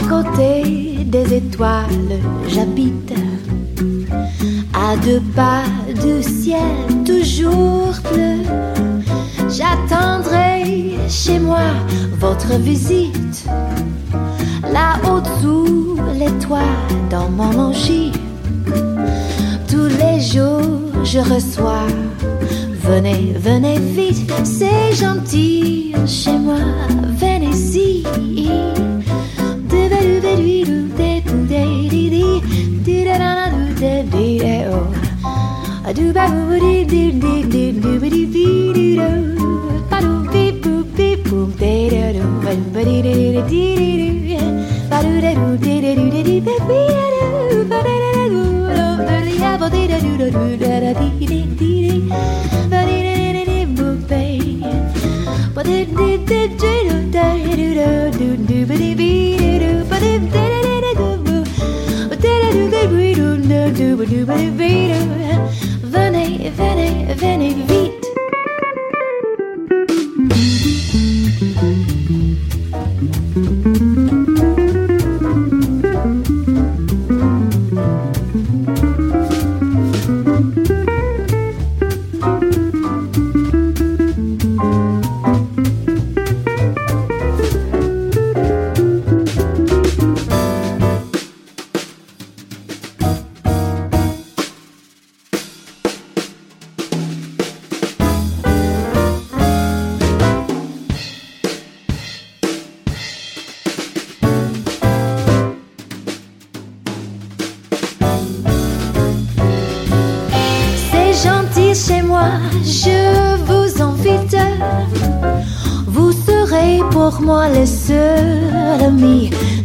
À côté des étoiles, j'habite. À deux pas du ciel, toujours bleu. J'attendrai chez moi votre visite. Là-haut sous les toits, dans mon logis. Tous les jours je reçois. Venez, venez vite, c'est gentil chez moi, da dee da oh. A do ba boo dee dee dee dee doo ba dee dee dee do. Ba do beep boop beep boop da da do. Ba do ba dee dee dee dee dee do. Ba do da do dee da do da dee ba dee da do. Ba da da da do. Do ba dee da ba dee da do da do da da dee dee dee dee. Ba dee da da da dee boop ba. Ba dee dee dee dee do da do do do ba dee dee. doo ba doo ba doo ba doo. Venez.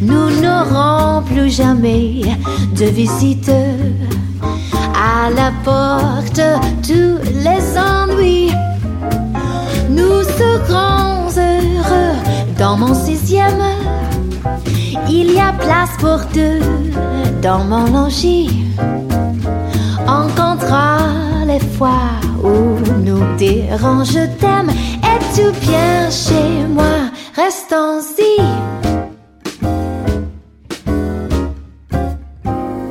Nous n'aurons plus jamais de visite. À la porte, tous les ennuis. Nous serons heureux dans mon sixième. Il y a place pour deux dans mon logis. On comptera les fois où nous dérange, je t'aime. Es-tu bien chez moi?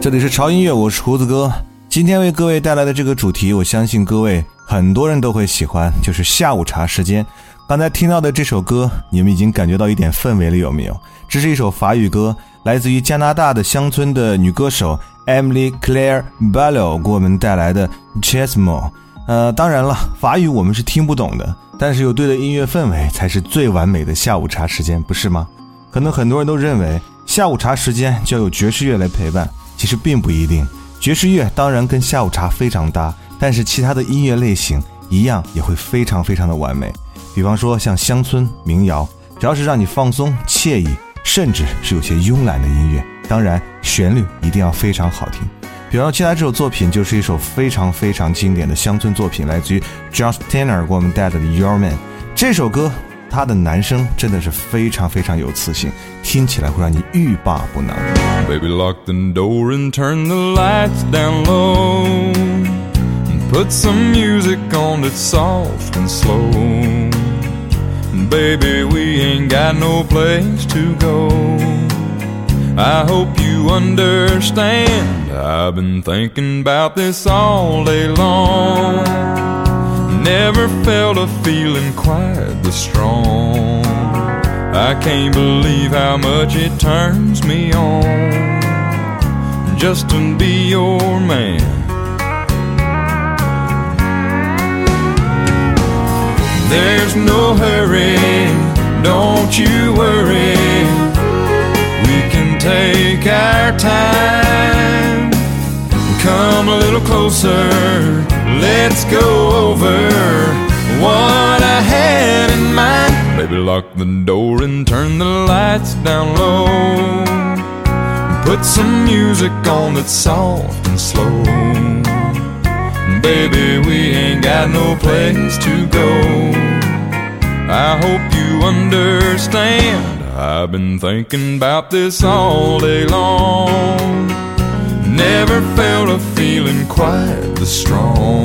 这里是潮音乐，我是胡子哥。今天为各位带来的这个主题，我相信各位很多人都会喜欢，就是下午茶时间。刚才听到的这首歌，你们已经感觉到一点氛围了，有没有？这是一首法语歌，来自于加拿大的乡村的女歌手 Emily Claire Ballo 给我们带来的《Chesmo》。呃，当然了，法语我们是听不懂的，但是有对的音乐氛围才是最完美的下午茶时间，不是吗？可能很多人都认为下午茶时间就要有爵士乐来陪伴，其实并不一定。爵士乐当然跟下午茶非常搭，但是其他的音乐类型一样也会非常非常的完美。比方说像乡村民谣，只要是让你放松惬意，甚至是有些慵懒的音乐，当然旋律一定要非常好听。比方说，接下来这首作品就是一首非常非常经典的乡村作品，来自于 Josh Tanner 给我们带的《Your Man》。这首歌，它的男声真的是非常非常有磁性，听起来会让你欲罢不能。Baby, lock the door and turn the lights down low. And put some music on that's soft and slow. Baby, we ain't got no place to go. I hope you understand. I've been thinking about this all day long. Never felt a feeling quite this strong. I can't believe how much it turns me on. just to be your man. There's no hurry, don't you worry. We can take our time. Come a little closer, let's go over what I had in mind. Baby, lock the door and turn the lights down low. Put some music on that's soft and slow. Baby, we ain't got no place to go. I hope you understand. I've been thinking about this all day long. Never felt a feeling quite this strong.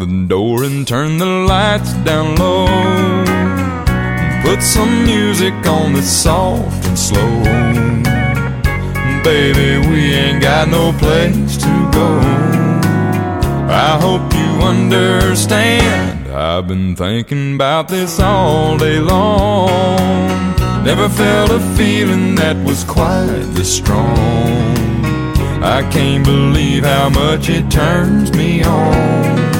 The door and turn the lights down low. Put some music on that's soft and slow. Baby, we ain't got no place to go. I hope you understand. I've been thinking about this all day long. Never felt a feeling that was quite this strong. I can't believe how much it turns me on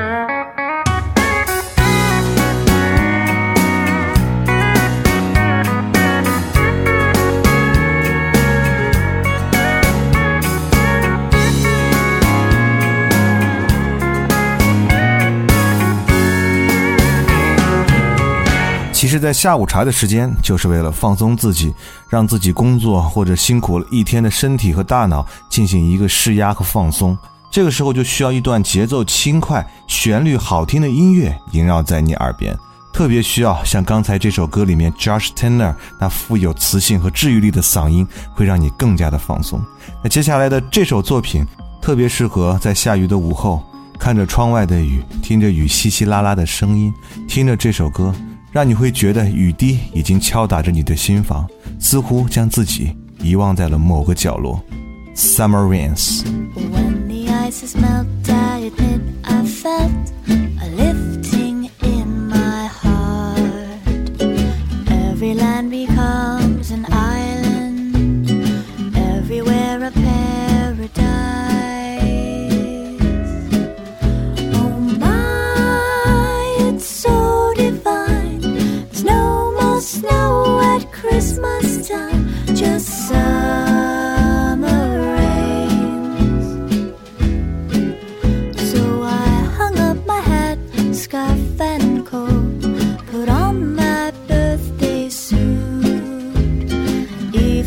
在下午茶的时间，就是为了放松自己，让自己工作或者辛苦了一天的身体和大脑进行一个释压和放松。这个时候就需要一段节奏轻快、旋律好听的音乐萦绕在你耳边，特别需要像刚才这首歌里面 Josh Tanner 那富有磁性和治愈力的嗓音，会让你更加的放松。那接下来的这首作品特别适合在下雨的午后，看着窗外的雨，听着雨稀稀拉拉的声音，听着这首歌。让你会觉得雨滴已经敲打着你的心房，似乎将自己遗忘在了某个角落。Summer rains。When the ice is melted, I admit I felt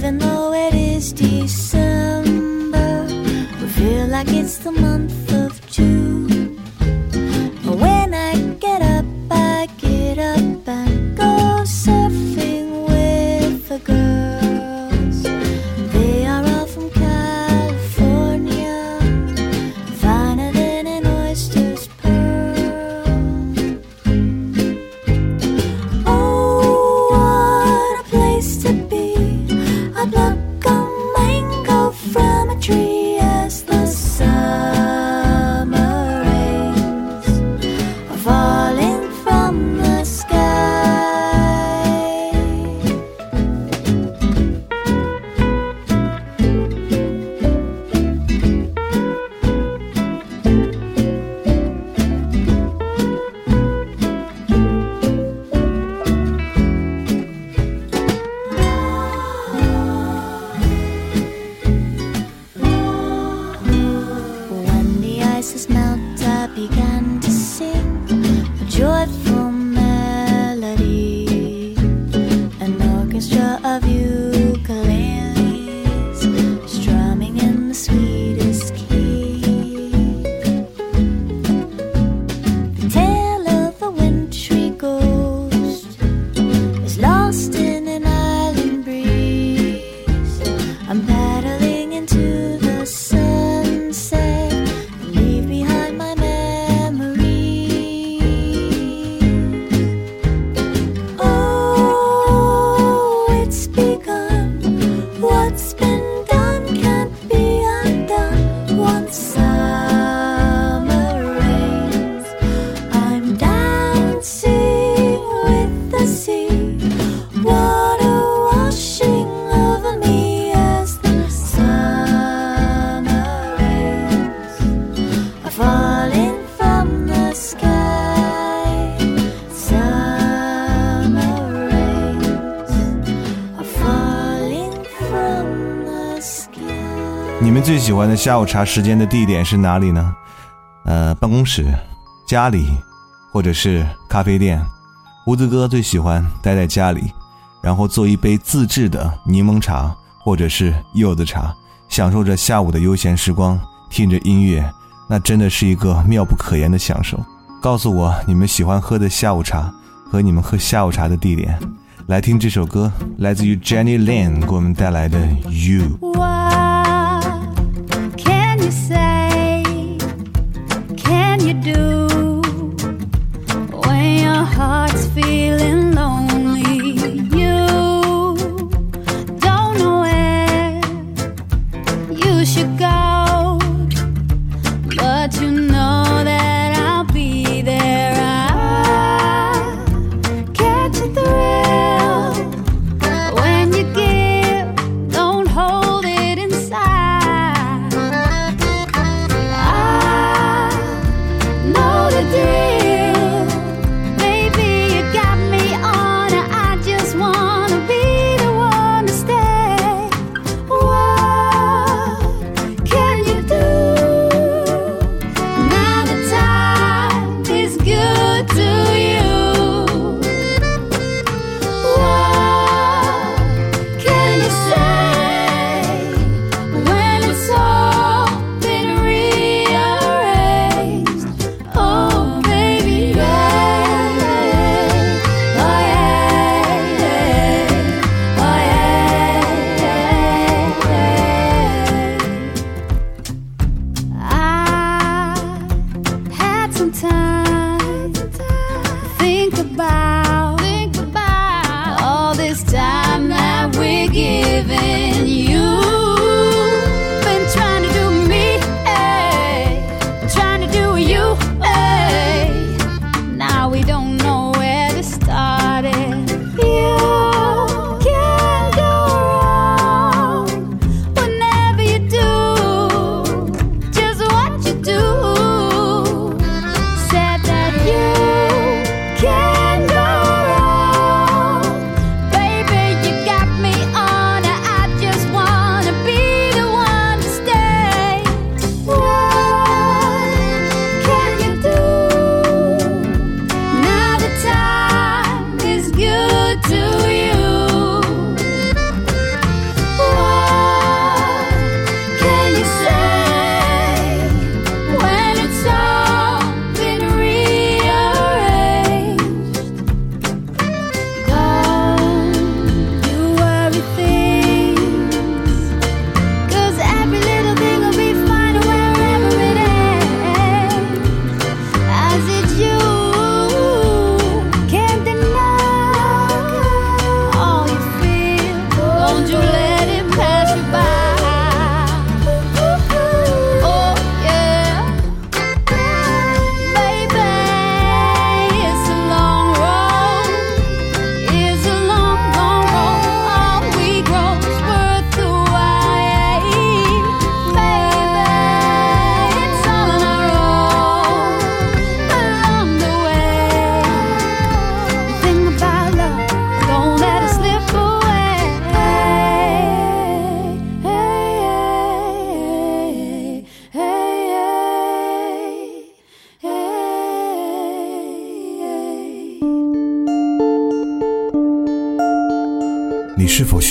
Even though it is December, we feel like it's the month 喜欢的下午茶时间的地点是哪里呢？呃，办公室、家里，或者是咖啡店。胡子哥最喜欢待在家里，然后做一杯自制的柠檬茶或者是柚子茶，享受着下午的悠闲时光，听着音乐，那真的是一个妙不可言的享受。告诉我你们喜欢喝的下午茶和你们喝下午茶的地点。来听这首歌，来自于 Jenny Lin 给我们带来的《You》。You say? Can you do when your heart's feeling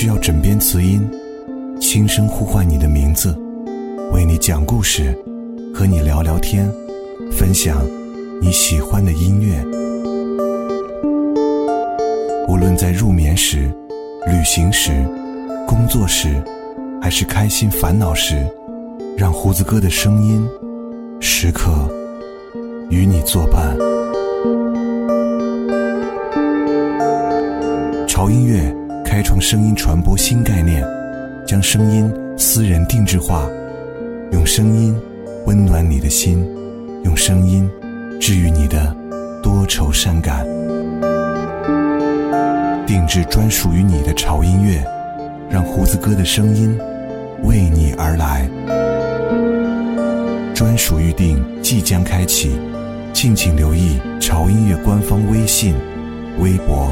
需要枕边词音，轻声呼唤你的名字，为你讲故事，和你聊聊天，分享你喜欢的音乐？无论在入眠时、旅行时、工作时，还是开心烦恼时，让胡子哥的声音时刻与你作伴。潮音乐开创声音传播新概念，将声音私人定制化，用声音温暖你的心，用声音治愈你的多愁善感。定制专属于你的潮音乐，让胡子哥的声音为你而来。专属预定即将开启，敬请留意潮音乐官方微信、微博。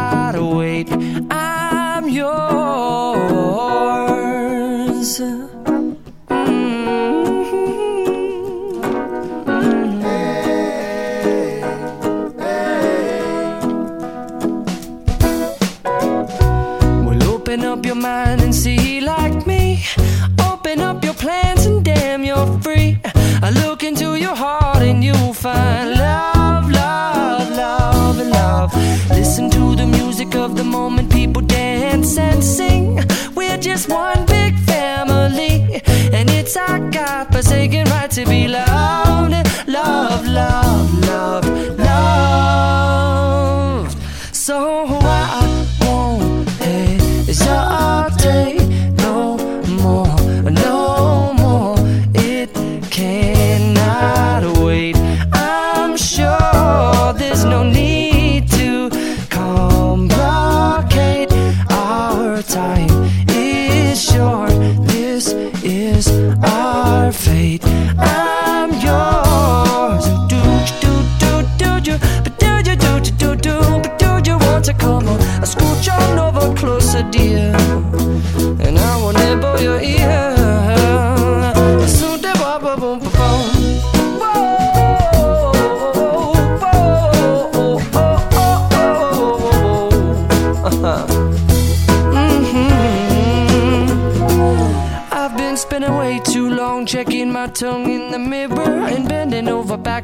I got forsaken right to be loved, loved, loved.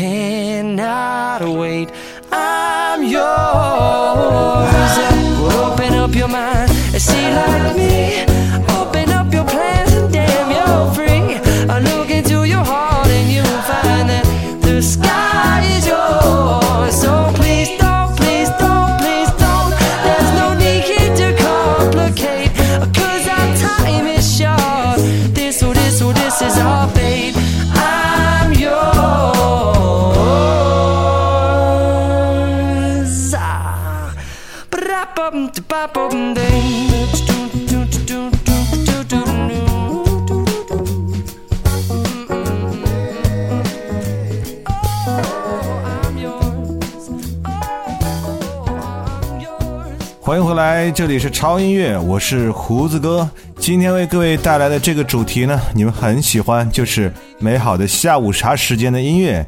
cannot wait. I'm yours. Well, open up your mind and see like me. 欢迎回来，这里是超音乐，我是胡子哥。今天为各位带来的这个主题呢，你们很喜欢，就是美好的下午茶时间的音乐。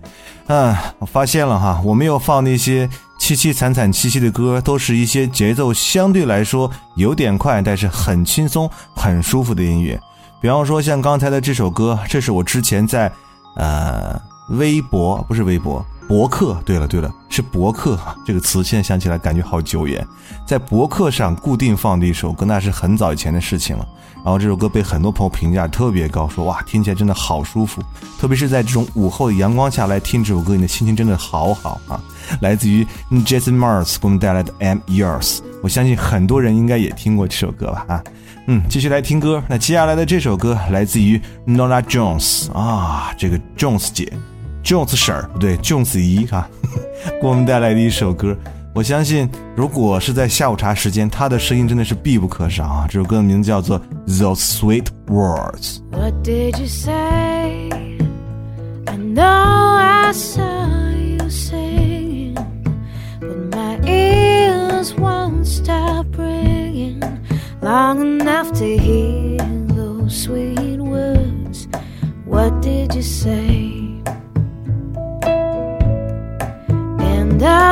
嗯，我发现了哈，我没有放那些凄凄惨惨戚戚的歌，都是一些节奏相对来说有点快，但是很轻松、很舒服的音乐。比方说像刚才的这首歌，这是我之前在呃微博不是微博博客，对了对了，是博客，这个词现在想起来感觉好久远，在博客上固定放的一首歌，那是很早以前的事情了。然后这首歌被很多朋友评价特别高，说哇听起来真的好舒服，特别是在这种午后的阳光下来听这首歌，你的心情真的好好啊。来自于 Jason Mars 给我们带来的 I'm Yours，我相信很多人应该也听过这首歌吧啊。嗯，继续来听歌。那接下来的这首歌来自于 Nora Jones 啊，这个 Jones 姐，Jones 婶儿不对，Jones 姨哈、给我们带来的一首歌。我相信，如果是在下午茶时间，她的声音真的是必不可少啊。这首歌的名字叫做《Those Sweet Words》。What did you say? I know I saw you singing, but my ears won't stop ringing long enough to hear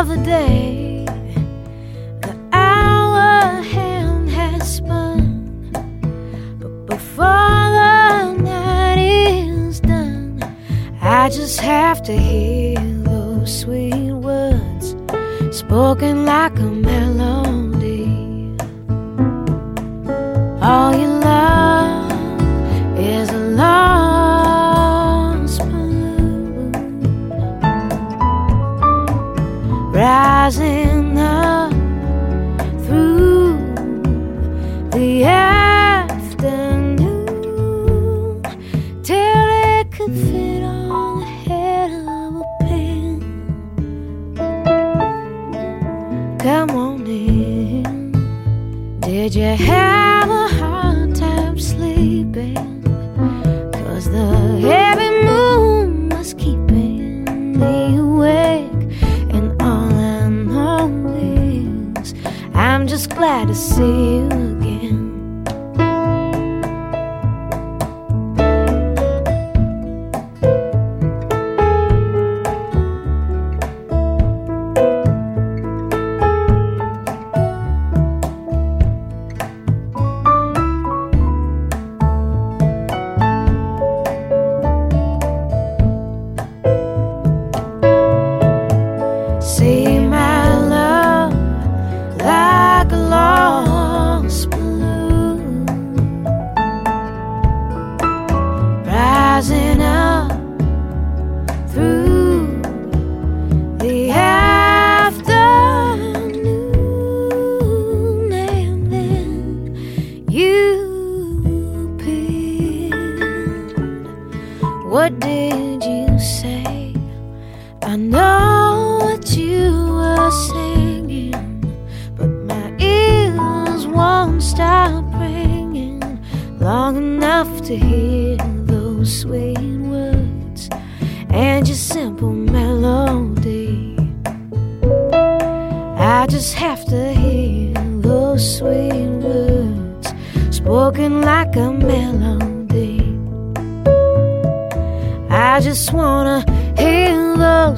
the day, the hour hand has spun. But before the night is done, I just have to hear those sweet words spoken like a melody. Rising up through the afternoon till it could fit on the head of a pin. Come on in. Did you have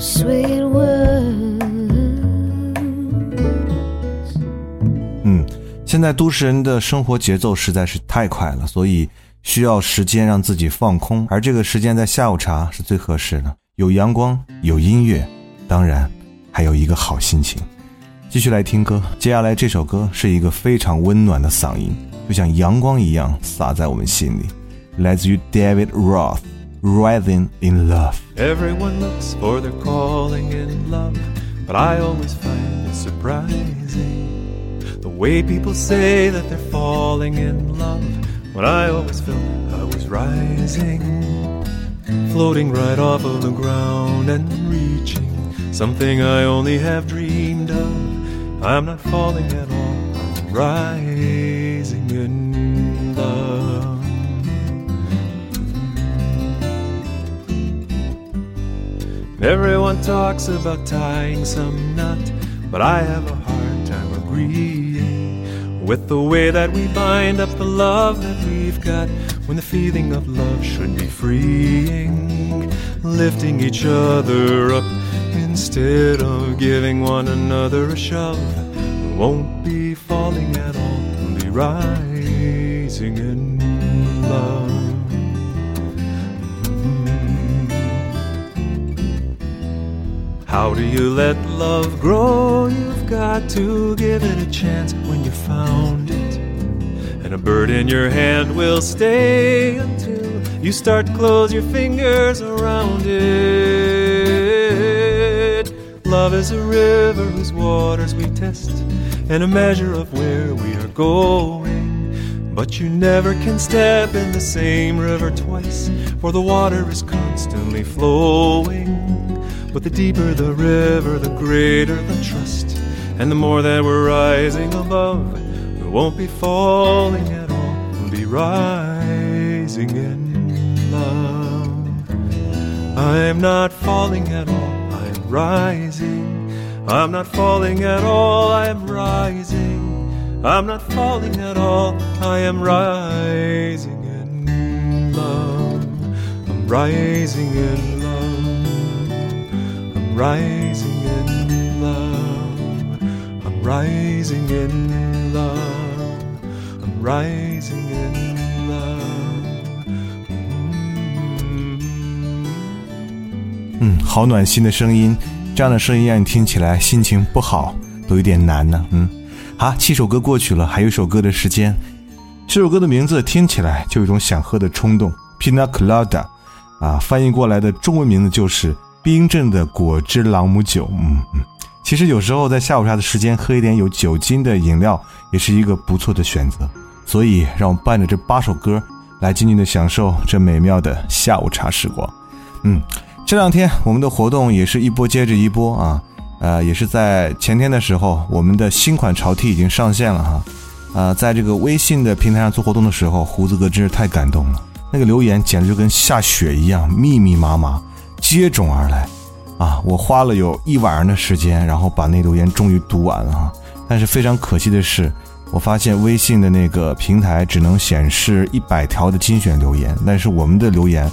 sweet words. 嗯，现在都市人的生活节奏实在是太快了，所以需要时间让自己放空，而这个时间在下午茶是最合适的，有阳光，有音乐，当然还有一个好心情。继续来听歌，接下来这首歌是一个非常温暖的嗓音，就像阳光一样洒在我们心里，来自于 David Roth，《Rising in Love》。Everyone looks for their calling in love, but I always find it surprising the way people say that they're falling in love when I always felt I was rising, floating right off of the ground and reaching something I only have dreamed of. I'm not falling at all, I'm rising Everyone talks about tying some knot, but I have a hard time agreeing with the way that we bind up the love that we've got when the feeling of love should be freeing, lifting each other up instead of giving one another a shove. We won't be falling at all, we'll be rising in love. How do you let love grow? You've got to give it a chance when you found it. And a bird in your hand will stay until you start to close your fingers around it. Love is a river whose waters we test, and a measure of where we are going. But you never can step in the same river twice, for the water is constantly flowing. But the deeper the river, the greater the trust. And the more that we're rising above, we won't be falling at all, we'll be rising in love. I'm not falling at all, I'm rising. I'm not falling at all, I'm rising. I'm not falling at all, I am rising in love. I'm rising in love. Rising in love. I'm rising in love. I'm rising in love. 嗯，好暖心的声音，这样的声音让你听起来心情不好都有点难呢。嗯，好，七首歌过去了，还有一首歌的时间。这首歌的名字听起来就有一种想喝的冲动，Pina Colada，啊，翻译过来的中文名字就是冰镇的果汁朗姆酒。嗯嗯，其实有时候在下午茶的时间喝一点有酒精的饮料也是一个不错的选择。所以，让我们伴着这八首歌来静静的享受这美妙的下午茶时光。嗯，这两天我们的活动也是一波接着一波啊，呃，也是在前天的时候，我们的新款潮 T 已经上线了哈。呃，在这个微信的平台上做活动的时候，胡子哥真是太感动了，那个留言简直就跟下雪一样，密密麻麻，接踵而来。啊，我花了有一晚上的时间，然后把那留言终于读完了哈。但是非常可惜的是。我发现微信的那个平台只能显示一百条的精选留言，但是我们的留言，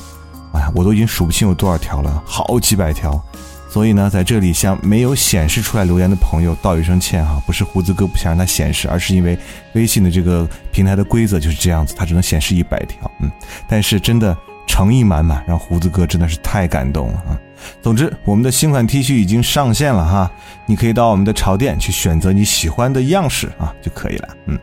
哎呀，我都已经数不清有多少条了，好几百条。所以呢，在这里向没有显示出来留言的朋友道一声歉哈，不是胡子哥不想让它显示，而是因为微信的这个平台的规则就是这样子，它只能显示一百条。嗯，但是真的诚意满满，让胡子哥真的是太感动了啊。总之，我们的新款 T 恤已经上线了哈，你可以到我们的潮店去选择你喜欢的样式啊就可以了。嗯，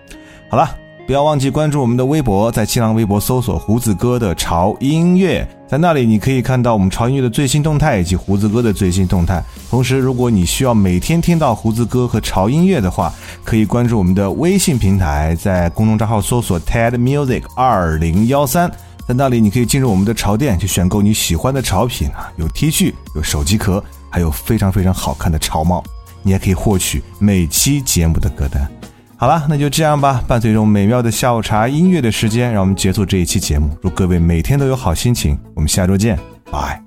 好了，不要忘记关注我们的微博，在新浪微博搜索“胡子哥的潮音乐”，在那里你可以看到我们潮音乐的最新动态以及胡子哥的最新动态。同时，如果你需要每天听到胡子哥和潮音乐的话，可以关注我们的微信平台，在公众账号搜索 “TED Music 二零幺三”。在那里，你可以进入我们的潮店去选购你喜欢的潮品啊，有 T 恤，有手机壳，还有非常非常好看的潮帽。你也可以获取每期节目的歌单。好了，那就这样吧。伴随着美妙的下午茶音乐的时间，让我们结束这一期节目。祝各位每天都有好心情。我们下周见，拜。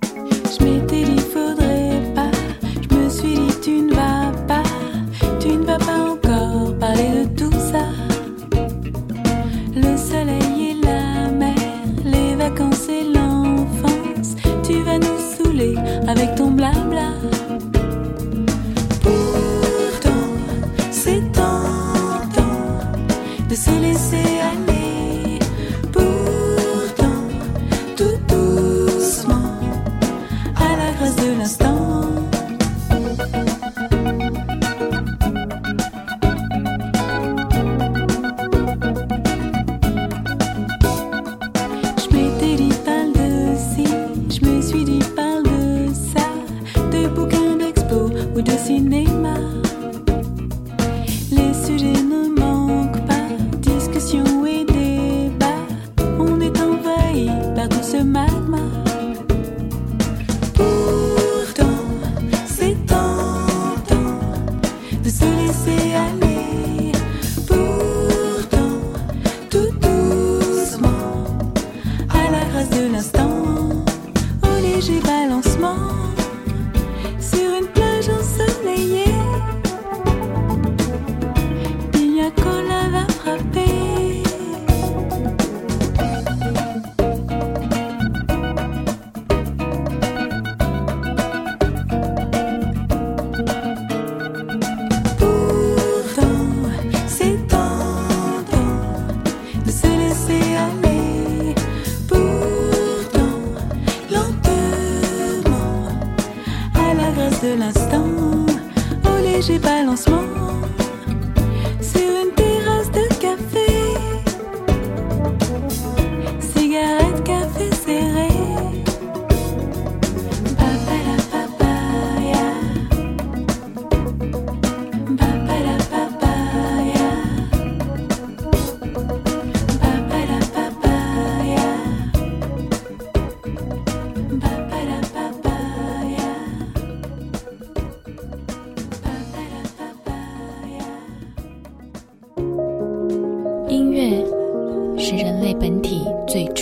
perfecto un bla bla.